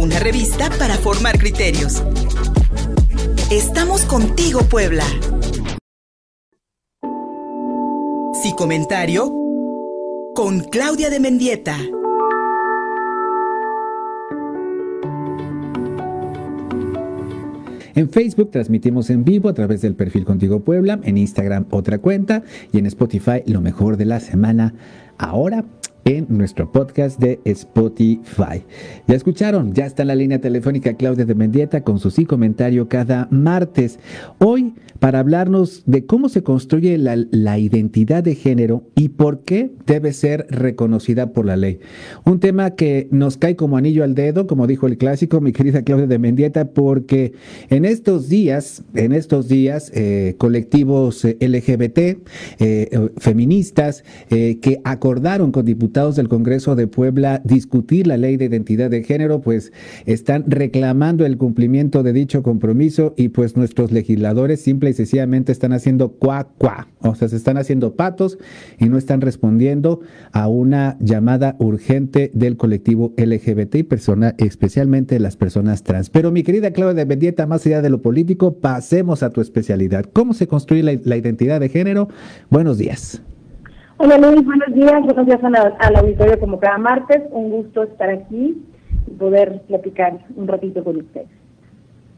una revista para formar criterios. Estamos contigo, Puebla. Si comentario con Claudia de Mendieta. En Facebook transmitimos en vivo a través del perfil Contigo Puebla, en Instagram otra cuenta y en Spotify lo mejor de la semana. Ahora en nuestro podcast de Spotify. Ya escucharon, ya está en la línea telefónica Claudia de Mendieta con su sí comentario cada martes. Hoy para hablarnos de cómo se construye la, identidad de género y por qué debe ser reconocida por la ley. Un tema que nos cae como anillo al dedo, como dijo el clásico, mi querida Claudia de Mendieta, porque en estos días, en estos días, eh, colectivos eh, LGBT, eh, feministas, que acordaron con diputados del Congreso de Puebla discutir la ley de identidad de género, pues están reclamando el cumplimiento de dicho compromiso y pues nuestros legisladores simplemente y sencillamente están haciendo cuá, cuá. O sea, se están haciendo patos y no están respondiendo a una llamada urgente del colectivo LGBT y persona, especialmente las personas trans. Pero mi querida Claudia de Mendieta, más allá de lo político, pasemos a tu especialidad. ¿Cómo se construye la, identidad de género? Buenos días. Hola Luis, buenos días. Buenos días al auditorio como cada martes. Un gusto estar aquí y poder platicar un ratito con ustedes.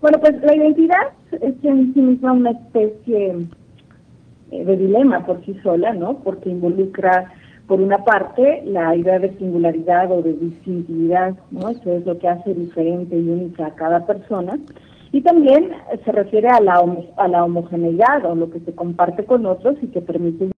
Bueno, pues la identidad es en sí misma una especie eh, de dilema por sí sola, ¿no? Porque involucra, por una parte, la idea de singularidad o de distintividad, ¿no? Eso es lo que hace diferente y única a cada persona. Y también se refiere a la, a la homogeneidad o lo que se comparte con otros y que permite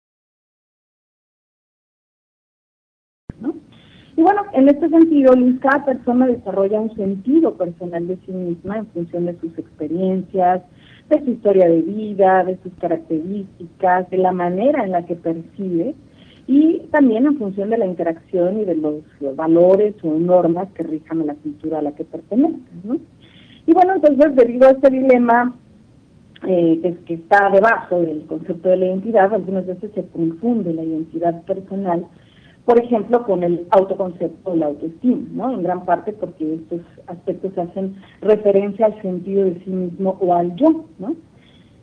en este sentido, cada persona desarrolla un sentido personal de sí misma en función de sus experiencias, de su historia de vida, de sus características, de la manera en la que percibe y también en función de la interacción y de los, valores o normas que rijan a la cultura a la que pertenece. ¿no? Y bueno, entonces debido a este dilema eh, que, que está debajo del concepto de la identidad, algunas veces se confunde la identidad personal por ejemplo, con el autoconcepto o la autoestima, ¿no? En gran parte porque estos aspectos hacen referencia al sentido de sí mismo o al yo, ¿no?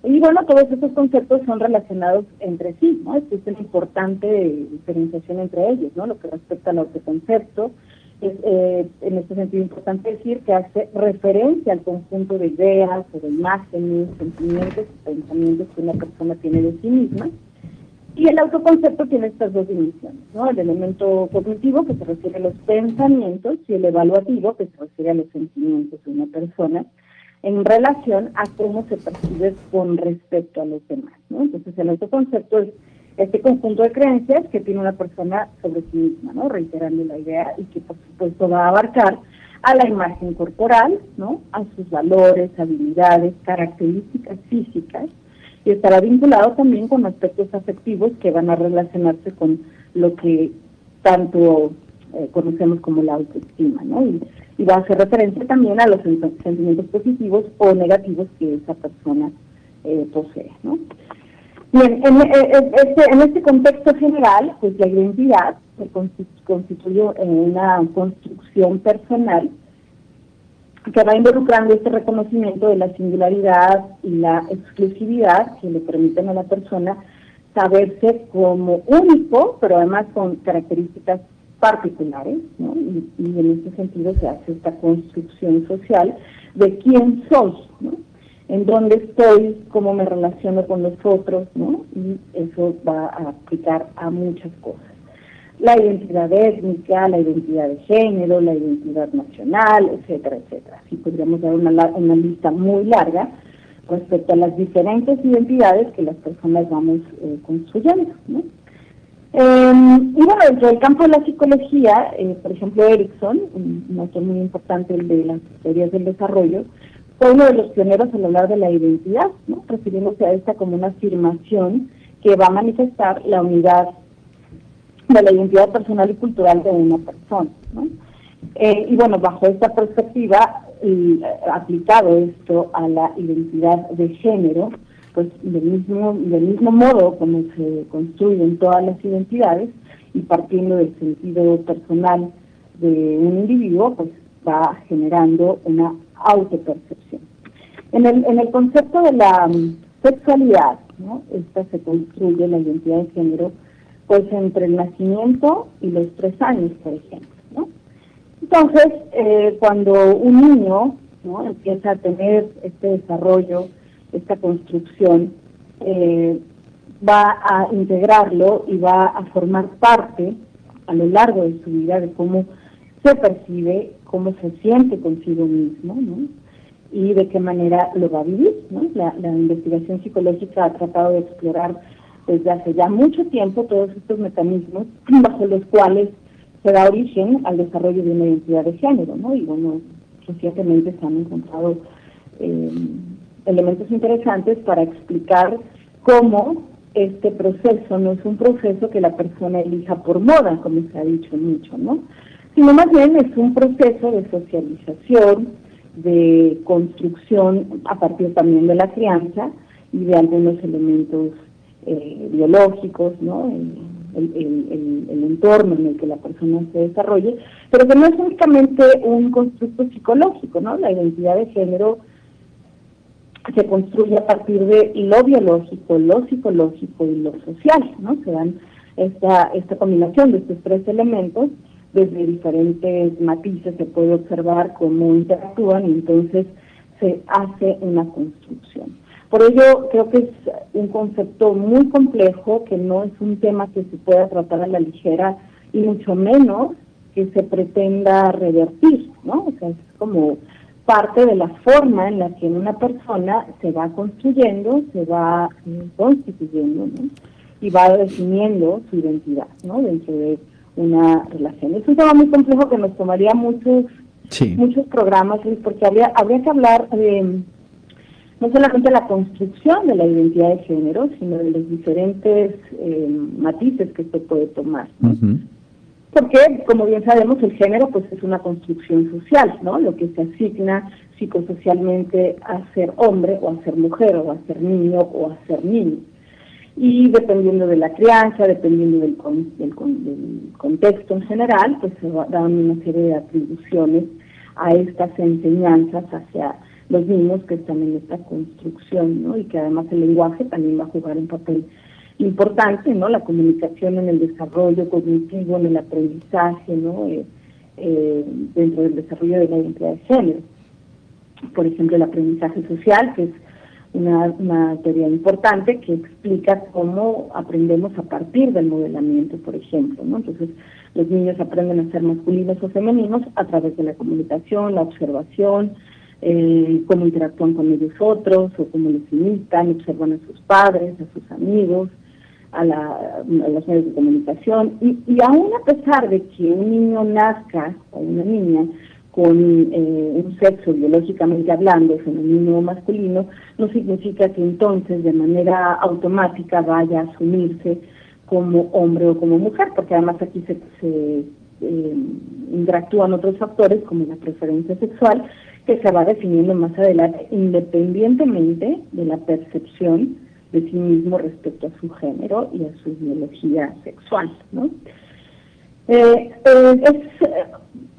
Y bueno, todos estos conceptos son relacionados entre sí, ¿no? Existe una importante diferenciación entre ellos, ¿no? Lo que respecta al autoconcepto, es eh, en este sentido importante decir que hace referencia al conjunto de ideas o de imágenes, sentimientos pensamientos que una persona tiene de sí misma, y el autoconcepto tiene estas dos dimensiones, ¿no? El elemento cognitivo que se refiere a los pensamientos y el evaluativo que se refiere a los sentimientos de una persona en relación a cómo se percibe con respecto a los demás, ¿no? Entonces el autoconcepto es este conjunto de creencias que tiene una persona sobre sí misma, ¿no? Reiterando la idea y que por supuesto va a abarcar a la imagen corporal, ¿no? A sus valores, habilidades, características físicas, y estará vinculado también con aspectos afectivos que van a relacionarse con lo que tanto eh, conocemos como la autoestima, ¿no? Y, va a hacer referencia también a los sentimientos positivos o negativos que esa persona eh, posee, ¿no? Bien, en, eh, este, en este contexto general, pues la identidad se constituye en una construcción personal que va involucrando este reconocimiento de la singularidad y la exclusividad que le permiten a la persona saberse como único, pero además con características particulares, ¿no? y, en este sentido se hace esta construcción social de quién soy, ¿no? en dónde estoy, cómo me relaciono con los otros, ¿no? y eso va a aplicar a muchas cosas la identidad étnica, la identidad de género, la identidad nacional, etcétera, etcétera. Así podríamos dar una, lista muy larga respecto a las diferentes identidades que las personas vamos eh, construyendo. ¿no? Em, y bueno, dentro del campo de la psicología, eh, por ejemplo, Erickson, un, autor muy importante de las teorías del desarrollo, fue uno de los pioneros al hablar de la identidad, ¿no? refiriéndose a esta como una afirmación que va a manifestar la unidad de la identidad personal y cultural de una persona. Eh, y bueno, bajo esta perspectiva, eh, aplicado esto a la identidad de género, pues del mismo, del mismo modo como se construyen todas las identidades y partiendo del sentido personal de un individuo, pues va generando una autopercepción. En el, en el concepto de la sexualidad, ¿no? esta se construye la identidad de género pues entre el nacimiento y los tres años, por ejemplo. Entonces, eh, cuando un niño ¿no? empieza a tener este desarrollo, esta construcción, eh, va a integrarlo y va a formar parte a lo largo de su vida de cómo se percibe, cómo se siente consigo mismo, ¿no? y de qué manera lo va a vivir. ¿no? La, investigación psicológica ha tratado de explorar desde hace ya mucho tiempo todos estos mecanismos bajo los cuales se da origen al desarrollo de una identidad de género, ¿no? Y bueno, recientemente se han encontrado eh, elementos interesantes para explicar cómo este proceso no es un proceso que la persona elija por moda, como se ha dicho mucho, ¿no? Sino más bien es un proceso de socialización, de construcción a partir también de la crianza y de algunos elementos eh, biológicos, ¿no? El, el, entorno en el que la persona se desarrolle, pero que no es únicamente un constructo psicológico, ¿no? La identidad de género se construye a partir de lo biológico, lo psicológico y lo social, ¿no? Se dan esta, esta combinación de estos tres elementos desde diferentes matices se puede observar cómo interactúan y entonces se hace una construcción. Por ello, creo que es un concepto muy complejo, que no es un tema que se pueda tratar a la ligera y mucho menos que se pretenda revertir, ¿no? O sea, es como parte de la forma en la que una persona se va construyendo, se va constituyendo, ¿no? Y va definiendo su identidad, ¿no? Dentro de una relación. Es un tema muy complejo que nos tomaría muchos muchos programas, porque habría, habría que hablar de no solamente la construcción de la identidad de género, sino de los diferentes eh, matices que se puede tomar. Porque, como bien sabemos, el género pues es una construcción social, ¿no? Lo que se asigna psicosocialmente a ser hombre o a ser mujer o a ser niño o a ser niño y dependiendo de la crianza, dependiendo del, del, contexto en general, pues se dan una serie de atribuciones a estas enseñanzas hacia los niños que están en esta construcción, ¿no? Y que además el lenguaje también va a jugar un papel importante, ¿no? La comunicación en el desarrollo cognitivo, en el aprendizaje, ¿no? Eh, eh, dentro del desarrollo de la identidad de género. Por ejemplo, el aprendizaje social, que es una, teoría importante que explica cómo aprendemos a partir del modelamiento, por ejemplo. ¿no? Entonces, los niños aprenden a ser masculinos o femeninos a través de la comunicación, la observación, eh, cómo interactúan con ellos otros o cómo los imitan, observan a sus padres, a sus amigos, a, la, los medios de comunicación. Y, y aún a pesar de que un niño nazca o una niña con eh, un sexo biológicamente hablando, femenino o masculino, no significa que entonces de manera automática vaya a asumirse como hombre o como mujer, porque además aquí se, se eh, interactúan otros factores como la preferencia sexual, que se va definiendo más adelante independientemente de la percepción de sí mismo respecto a su género y a su biología sexual. ¿no? Eh, es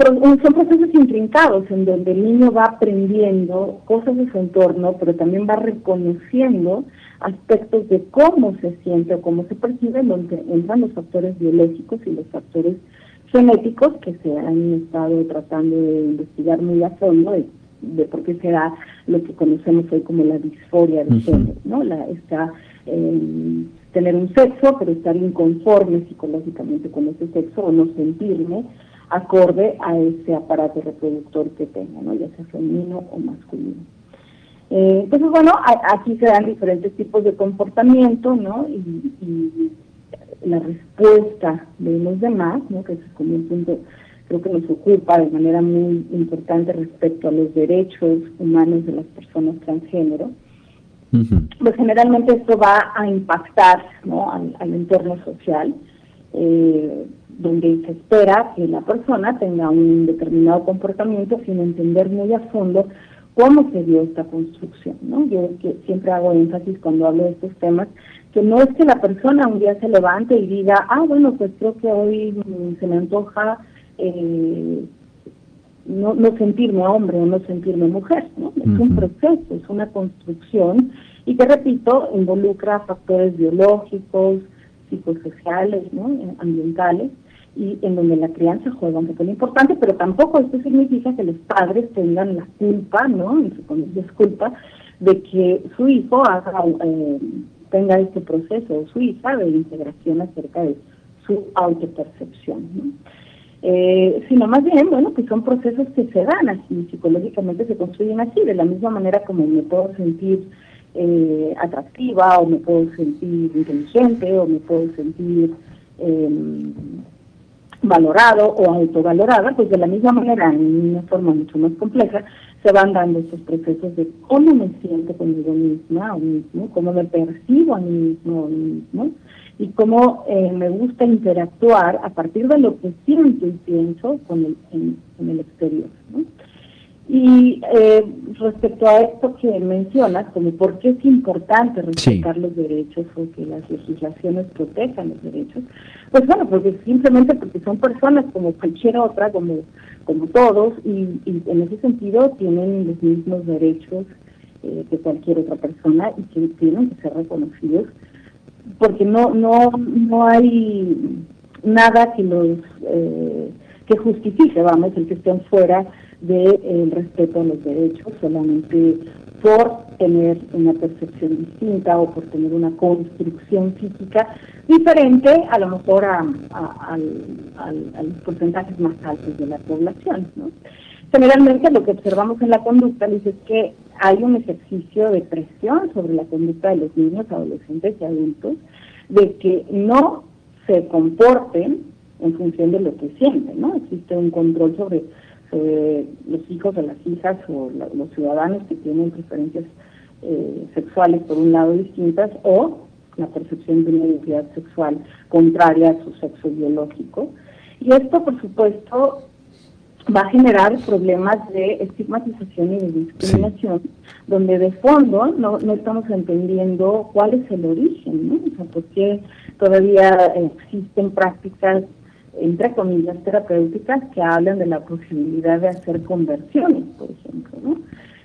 son procesos intrincados en donde el niño va aprendiendo cosas de su entorno, pero también va reconociendo aspectos de cómo se siente o cómo se percibe, donde entran los factores biológicos y los factores genéticos que se han estado tratando de investigar muy a fondo de, por qué se da lo que conocemos hoy como la disforia de género, ¿no? La, esta, eh, tener un sexo, pero estar inconforme psicológicamente con ese sexo o no sentirme acorde a ese aparato reproductor que tenga, ¿no? ya sea femenino o masculino. Eh, entonces, bueno, aquí se dan diferentes tipos de comportamiento, ¿no? Y, la respuesta de los demás, ¿no? Que es como un punto, creo que nos ocupa de manera muy importante respecto a los derechos humanos de las personas transgénero. Pues generalmente esto va a impactar, ¿no? Al, al entorno social. Eh, donde se espera que la persona tenga un determinado comportamiento sin entender muy a fondo cómo se dio esta construcción, ¿no? Yo que siempre hago énfasis cuando hablo de estos temas, que no es que la persona un día se levante y diga, ah, bueno, pues creo que hoy se me antoja eh, no, no sentirme hombre o no sentirme mujer, ¿no? Es un proceso, es una construcción y que, repito, involucra factores biológicos, psicosociales, ¿no? ambientales, y en donde la crianza juega un papel importante, pero tampoco esto significa que los padres tengan la culpa, ¿no? Y culpa de que su hijo eh, tenga este proceso, o su hija, de integración acerca de su autopercepción, ¿no? Eh, sino más bien, bueno, que son procesos que se dan así, psicológicamente se construyen así, de la misma manera como me puedo sentir eh, atractiva, o me puedo sentir inteligente, o me puedo sentir eh, valorado o autovalorada, pues de la misma manera, en una forma mucho más compleja, se van dando esos procesos de cómo me siento conmigo misma o mismo, cómo me percibo a mí mismo o mismo, y cómo eh, me gusta interactuar a partir de lo que siento y pienso con el, en, el exterior. Y eh, respecto a esto que mencionas, como por qué es importante respetar los derechos o que las legislaciones protejan los derechos, pues bueno, porque simplemente porque son personas como cualquier otra, como, como todos, y, en ese sentido tienen los mismos derechos eh, que cualquier otra persona y que tienen que ser reconocidos, porque no, no, no hay nada que los eh, que justifique, vamos, el que estén fuera del de, respeto a los derechos solamente por tener una percepción distinta o por tener una construcción física diferente a lo mejor a, los porcentajes más altos de la población. ¿no? Generalmente lo que observamos en la conducta dice es que hay un ejercicio de presión sobre la conducta de los niños, adolescentes y adultos, de que no se comporten en función de lo que sienten, ¿no? Existe un control sobre eh, los hijos de las hijas o los ciudadanos que tienen preferencias eh, sexuales por un lado distintas o la percepción de una identidad sexual contraria a su sexo biológico. Y esto, por supuesto, va a generar problemas de estigmatización y de discriminación, donde de fondo no, no estamos entendiendo cuál es el origen, ¿no? O sea, por qué todavía existen prácticas entre comillas, terapéuticas que hablan de la posibilidad de hacer conversiones, por ejemplo, ¿no?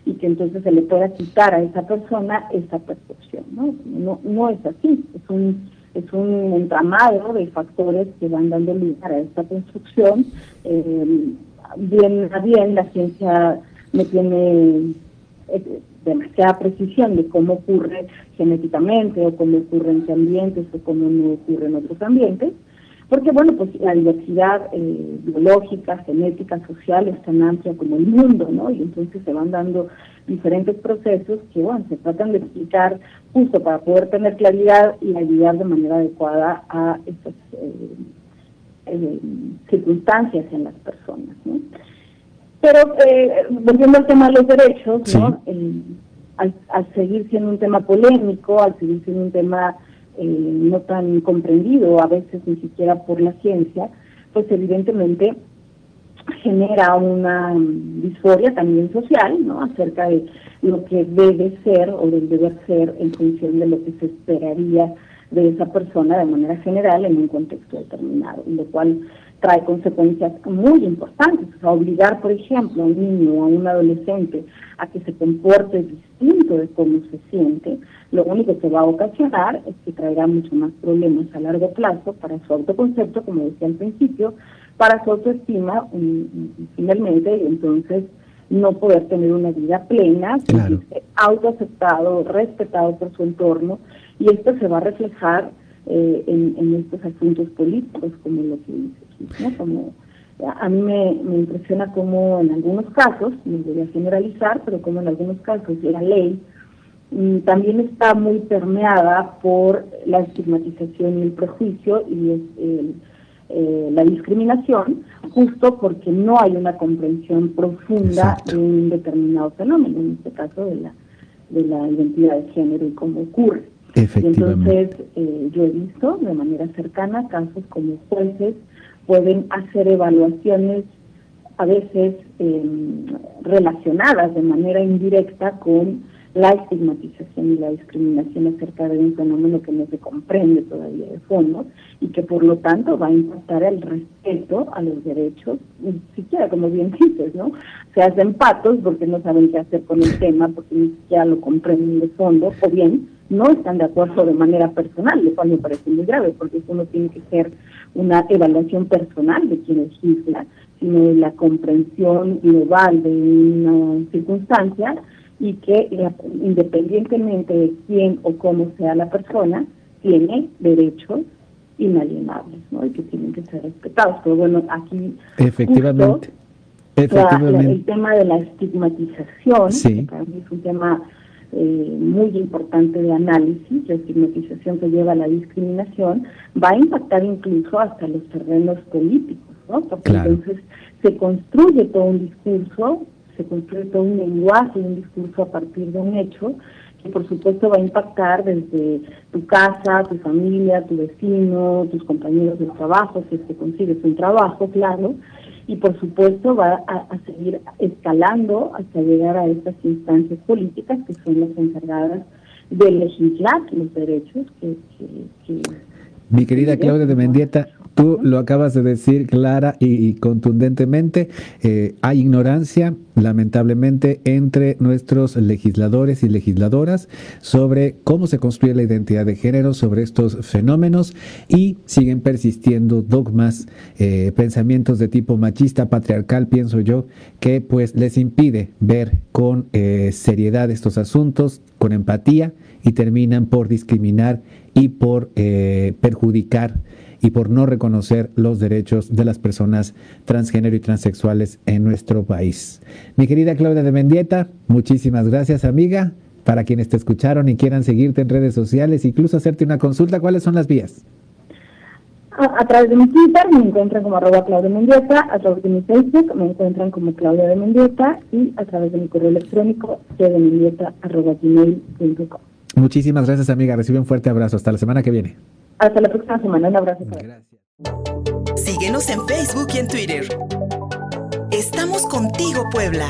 Y que entonces se le pueda quitar a esa persona esa percepción, ¿no? No, no es así, es un es un entramado de factores que van dando lugar a esta construcción. Eh, bien a bien, la ciencia no tiene eh, demasiada precisión de cómo ocurre genéticamente o cómo ocurre en qué ambientes o cómo no ocurre en otros ambientes, porque, bueno, pues la diversidad eh, biológica, genética, social es tan amplia como el mundo, ¿no? Y entonces se van dando diferentes procesos que, bueno, se tratan de explicar justo para poder tener claridad y ayudar de manera adecuada a estas eh, eh, circunstancias en las personas, ¿no? Pero, volviendo al tema de los derechos, ¿no? al, al seguir siendo un tema polémico, al seguir siendo un tema no tan comprendido a veces ni siquiera por la ciencia, pues evidentemente genera una disforia también social, ¿no? Acerca de lo que debe ser o del deber ser en función de lo que se esperaría de esa persona de manera general en un contexto determinado, lo cual trae consecuencias muy importantes. O sea, obligar, por ejemplo, a un niño o a un adolescente a que se comporte distinto de cómo se siente, lo único que va a ocasionar es que traerá mucho más problemas a largo plazo para su autoconcepto, como decía al principio, para su autoestima y, finalmente, entonces no poder tener una vida plena, claro. autoaceptado, respetado por su entorno, y esto se va a reflejar eh, en, estos asuntos políticos, como lo que dice ¿no? Como, a mí me, impresiona como en algunos casos, no voy a generalizar, pero como en algunos casos la ley también está muy permeada por la estigmatización y el prejuicio y es eh, la discriminación, justo porque no hay una comprensión profunda de un determinado fenómeno, en este caso de la, de la identidad de género y cómo ocurre. entonces eh, yo he visto de manera cercana casos como jueces pueden hacer evaluaciones a veces em, relacionadas de manera indirecta con la estigmatización y la discriminación acerca de un fenómeno que no se comprende todavía de fondo y que por lo tanto va a impactar el respeto a los derechos, ni siquiera como bien dices, ¿no? Se hacen patos porque no saben qué hacer con el tema, porque ni siquiera lo comprenden de fondo, o bien no están de acuerdo de manera personal, lo cual me parece muy grave, porque eso no tiene que ser una evaluación personal de quien legisla, sino de la comprensión global de una circunstancia y que independientemente de quién o cómo sea la persona, tiene derechos inalienables, ¿no? Y que tienen que ser respetados. Pero bueno, aquí... Efectivamente. Efectivamente. el tema de la estigmatización, que es un tema eh, muy importante de análisis, la estigmatización que lleva a la discriminación, va a impactar incluso hasta los terrenos políticos, ¿no? Porque entonces se construye todo un discurso se construye todo un lenguaje, un discurso a partir de un hecho que por supuesto va a impactar desde tu casa, tu familia, tu vecino, tus compañeros de trabajo, si es que consigues un trabajo, claro, y por supuesto va a, seguir escalando hasta llegar a estas instancias políticas que son las encargadas de legislar los derechos que... Mi querida Claudia de Mendieta, Tú lo acabas de decir clara y, contundentemente. Eh, hay ignorancia, lamentablemente, entre nuestros legisladores y legisladoras sobre cómo se construye la identidad de género, sobre estos fenómenos y siguen persistiendo dogmas, eh, pensamientos de tipo machista, patriarcal, pienso yo, que pues les impide ver con eh, seriedad estos asuntos, con empatía y terminan por discriminar y por perjudicar y por no reconocer los derechos de las personas transgénero y transexuales en nuestro país. Mi querida Claudia de Mendieta, muchísimas gracias amiga. Para quienes te escucharon y quieran seguirte en redes sociales, incluso hacerte una consulta, ¿cuáles son las vías? A, través de mi Twitter me encuentran como arroba Claudia Mendieta, a través de mi Facebook me encuentran como Claudia de Mendieta y a través de mi correo electrónico gmail.com. Muchísimas gracias amiga, recibe un fuerte abrazo. Hasta la semana que viene. Hasta la próxima semana. Un abrazo. Gracias. Síguenos en Facebook y en Twitter. Estamos contigo, Puebla.